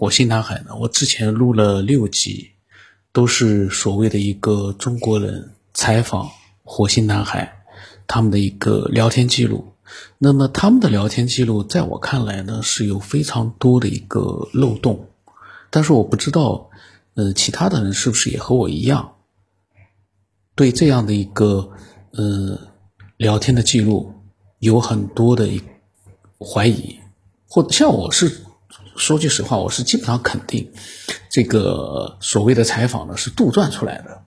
火星男孩呢，我之前录了六集，都是所谓的一个中国人采访火星男孩他们的一个聊天记录。那么他们的聊天记录，在我看来呢，是有非常多的一个漏洞，但是我不知道，呃，其他的人是不是也和我一样，对这样的一个呃聊天的记录有很多的一怀疑，或像我是。说句实话，我是基本上肯定，这个所谓的采访呢是杜撰出来的，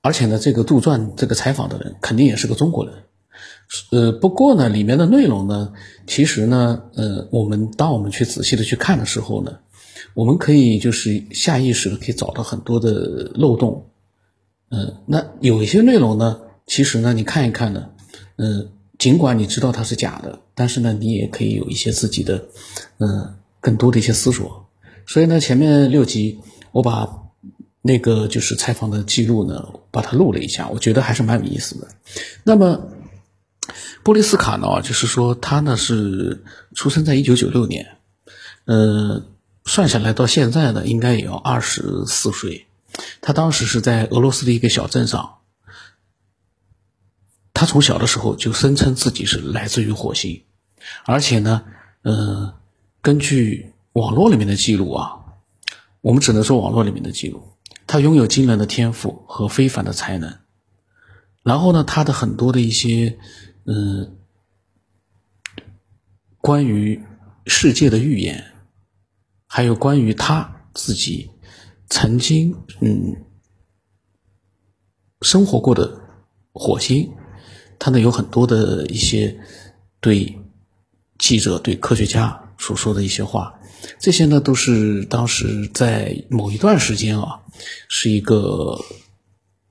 而且呢，这个杜撰这个采访的人肯定也是个中国人。呃，不过呢，里面的内容呢，其实呢，呃，我们当我们去仔细的去看的时候呢，我们可以就是下意识的可以找到很多的漏洞。嗯，那有一些内容呢，其实呢，你看一看呢，嗯，尽管你知道它是假的，但是呢，你也可以有一些自己的，嗯。更多的一些思索，所以呢，前面六集我把那个就是采访的记录呢，把它录了一下，我觉得还是蛮有意思的。那么，波利斯卡呢，就是说他呢是出生在一九九六年，呃，算下来到现在呢，应该也要二十四岁。他当时是在俄罗斯的一个小镇上，他从小的时候就声称自己是来自于火星，而且呢，呃。根据网络里面的记录啊，我们只能说网络里面的记录，他拥有惊人的天赋和非凡的才能。然后呢，他的很多的一些嗯，关于世界的预言，还有关于他自己曾经嗯生活过的火星，他呢有很多的一些对记者、对科学家。所说的一些话，这些呢都是当时在某一段时间啊，是一个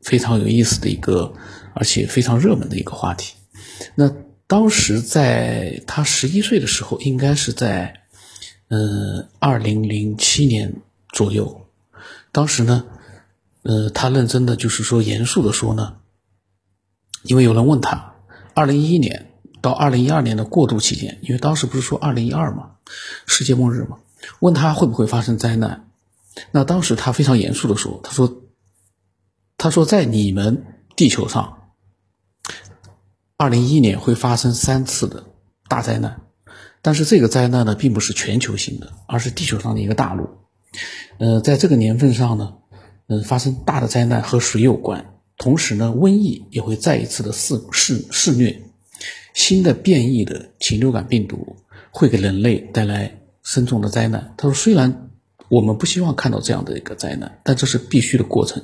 非常有意思的一个，而且非常热门的一个话题。那当时在他十一岁的时候，应该是在嗯二零零七年左右。当时呢，呃，他认真的就是说严肃的说呢，因为有人问他，二零一一年。到二零一二年的过渡期间，因为当时不是说二零一二嘛，世界末日嘛，问他会不会发生灾难，那当时他非常严肃的说，他说，他说在你们地球上，二零一一年会发生三次的大灾难，但是这个灾难呢，并不是全球性的，而是地球上的一个大陆，呃，在这个年份上呢，呃，发生大的灾难和水有关，同时呢，瘟疫也会再一次的肆肆肆虐。新的变异的禽流感病毒会给人类带来深重的灾难。他说：“虽然我们不希望看到这样的一个灾难，但这是必须的过程。”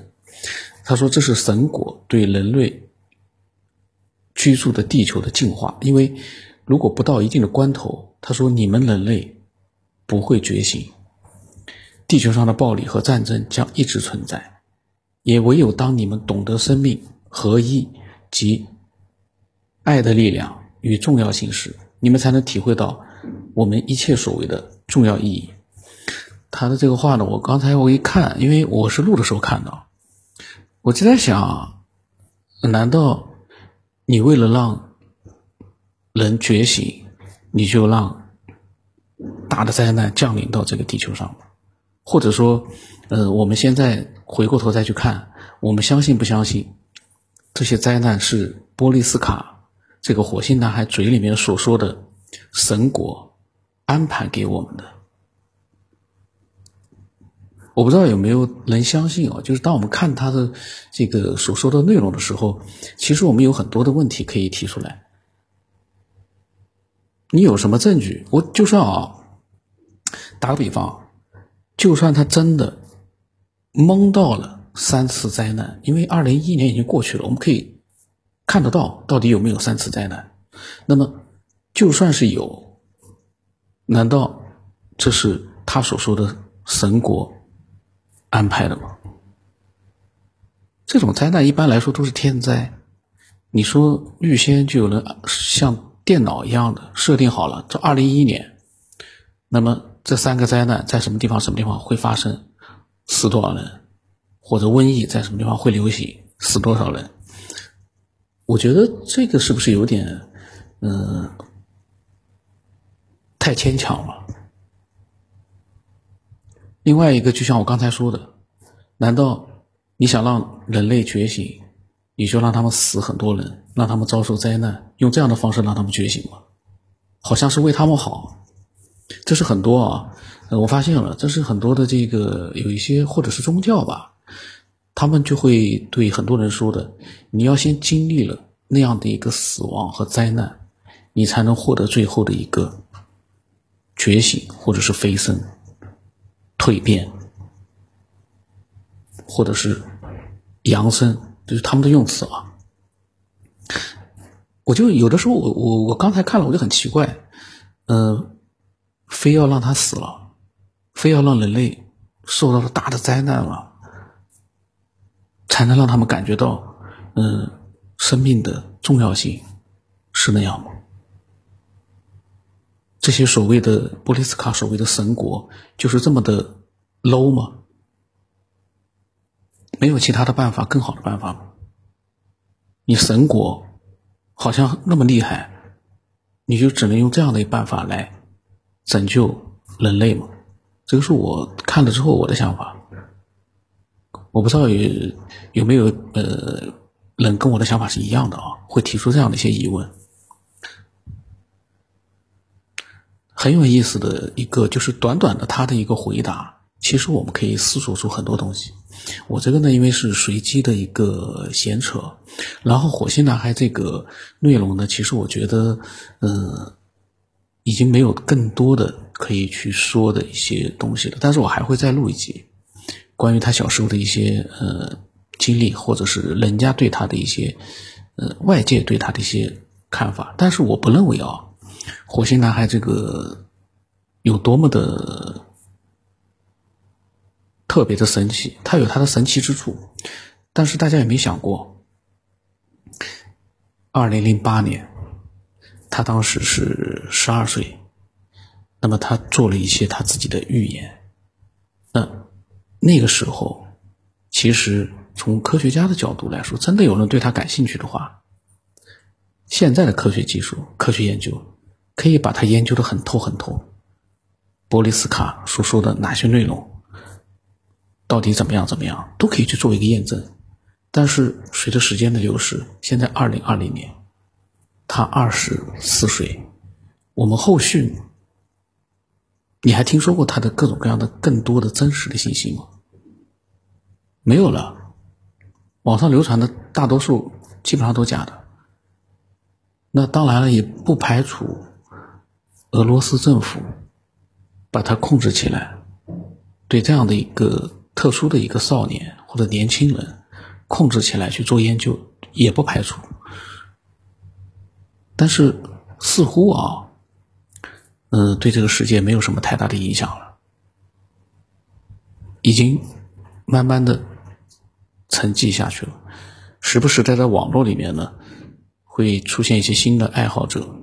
他说：“这是神果对人类居住的地球的进化，因为如果不到一定的关头，他说你们人类不会觉醒，地球上的暴力和战争将一直存在。也唯有当你们懂得生命合一及。”爱的力量与重要性时，你们才能体会到我们一切所谓的重要意义。他的这个话呢，我刚才我一看，因为我是录的时候看到，我就在想，难道你为了让人觉醒，你就让大的灾难降临到这个地球上吗？或者说，呃，我们现在回过头再去看，我们相信不相信这些灾难是波利斯卡？这个火星男孩嘴里面所说的神果安排给我们的，我不知道有没有人相信哦。就是当我们看他的这个所说的内容的时候，其实我们有很多的问题可以提出来。你有什么证据？我就算啊，打个比方，就算他真的蒙到了三次灾难，因为二零一一年已经过去了，我们可以。看得到到底有没有三次灾难？那么就算是有，难道这是他所说的神国安排的吗？这种灾难一般来说都是天灾。你说预先就有人像电脑一样的设定好了，这二零一一年，那么这三个灾难在什么地方什么地方会发生，死多少人，或者瘟疫在什么地方会流行，死多少人？我觉得这个是不是有点，嗯，太牵强了？另外一个，就像我刚才说的，难道你想让人类觉醒，你就让他们死很多人，让他们遭受灾难，用这样的方式让他们觉醒吗？好像是为他们好，这是很多啊。我发现了，这是很多的这个有一些或者是宗教吧，他们就会对很多人说的：你要先经历了那样的一个死亡和灾难，你才能获得最后的一个觉醒，或者是飞升、蜕变，或者是扬升，就是他们的用词啊。我就有的时候，我我我刚才看了，我就很奇怪，嗯，非要让他死了。非要让人类受到了大的灾难了，才能让他们感觉到，嗯，生命的重要性，是那样吗？这些所谓的波利斯卡所谓的神国，就是这么的 low 吗？没有其他的办法，更好的办法吗？你神国好像那么厉害，你就只能用这样的办法来拯救人类吗？这个是我看了之后我的想法，我不知道有有没有呃人跟我的想法是一样的啊，会提出这样的一些疑问。很有意思的一个就是短短的他的一个回答，其实我们可以思索出很多东西。我这个呢，因为是随机的一个闲扯，然后火星男孩这个内容呢，其实我觉得，嗯，已经没有更多的。可以去说的一些东西了，但是我还会再录一集，关于他小时候的一些呃经历，或者是人家对他的一些呃外界对他的一些看法。但是我不认为啊，火星男孩这个有多么的特别的神奇，他有他的神奇之处。但是大家有没有想过，二零零八年，他当时是十二岁。那么他做了一些他自己的预言，那那个时候，其实从科学家的角度来说，真的有人对他感兴趣的话，现在的科学技术、科学研究可以把它研究的很透很透。波利斯卡所说的哪些内容，到底怎么样怎么样，都可以去做一个验证。但是随着时间的流逝，现在二零二零年，他二十四岁，我们后续。你还听说过他的各种各样的更多的真实的信息吗？没有了，网上流传的大多数基本上都假的。那当然了，也不排除俄罗斯政府把他控制起来，对这样的一个特殊的一个少年或者年轻人控制起来去做研究，也不排除。但是似乎啊。嗯，对这个世界没有什么太大的影响了，已经慢慢的沉寂下去了。时不时在在网络里面呢，会出现一些新的爱好者，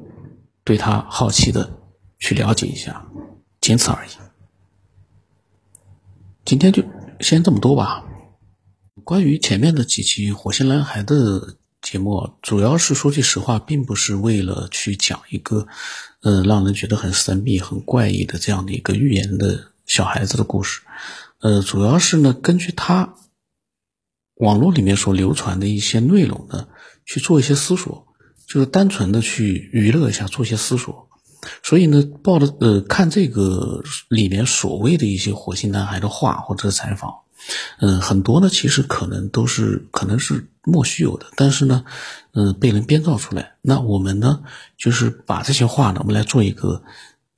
对他好奇的去了解一下，仅此而已。今天就先这么多吧。关于前面的几期《火星男孩》的。节目主要是说句实话，并不是为了去讲一个，呃，让人觉得很神秘、很怪异的这样的一个寓言的小孩子的故事，呃，主要是呢，根据他网络里面所流传的一些内容呢，去做一些思索，就是单纯的去娱乐一下，做一些思索。所以呢，报的呃，看这个里面所谓的一些火星男孩的话或者采访。嗯，很多呢，其实可能都是可能是莫须有的，但是呢，嗯，被人编造出来。那我们呢，就是把这些话呢，我们来做一个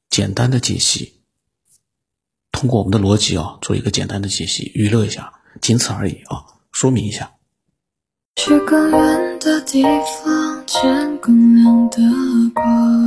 简单的解析，通过我们的逻辑啊，做一个简单的解析，娱乐一下，仅此而已啊，说明一下。去更远的地方，见更亮的光。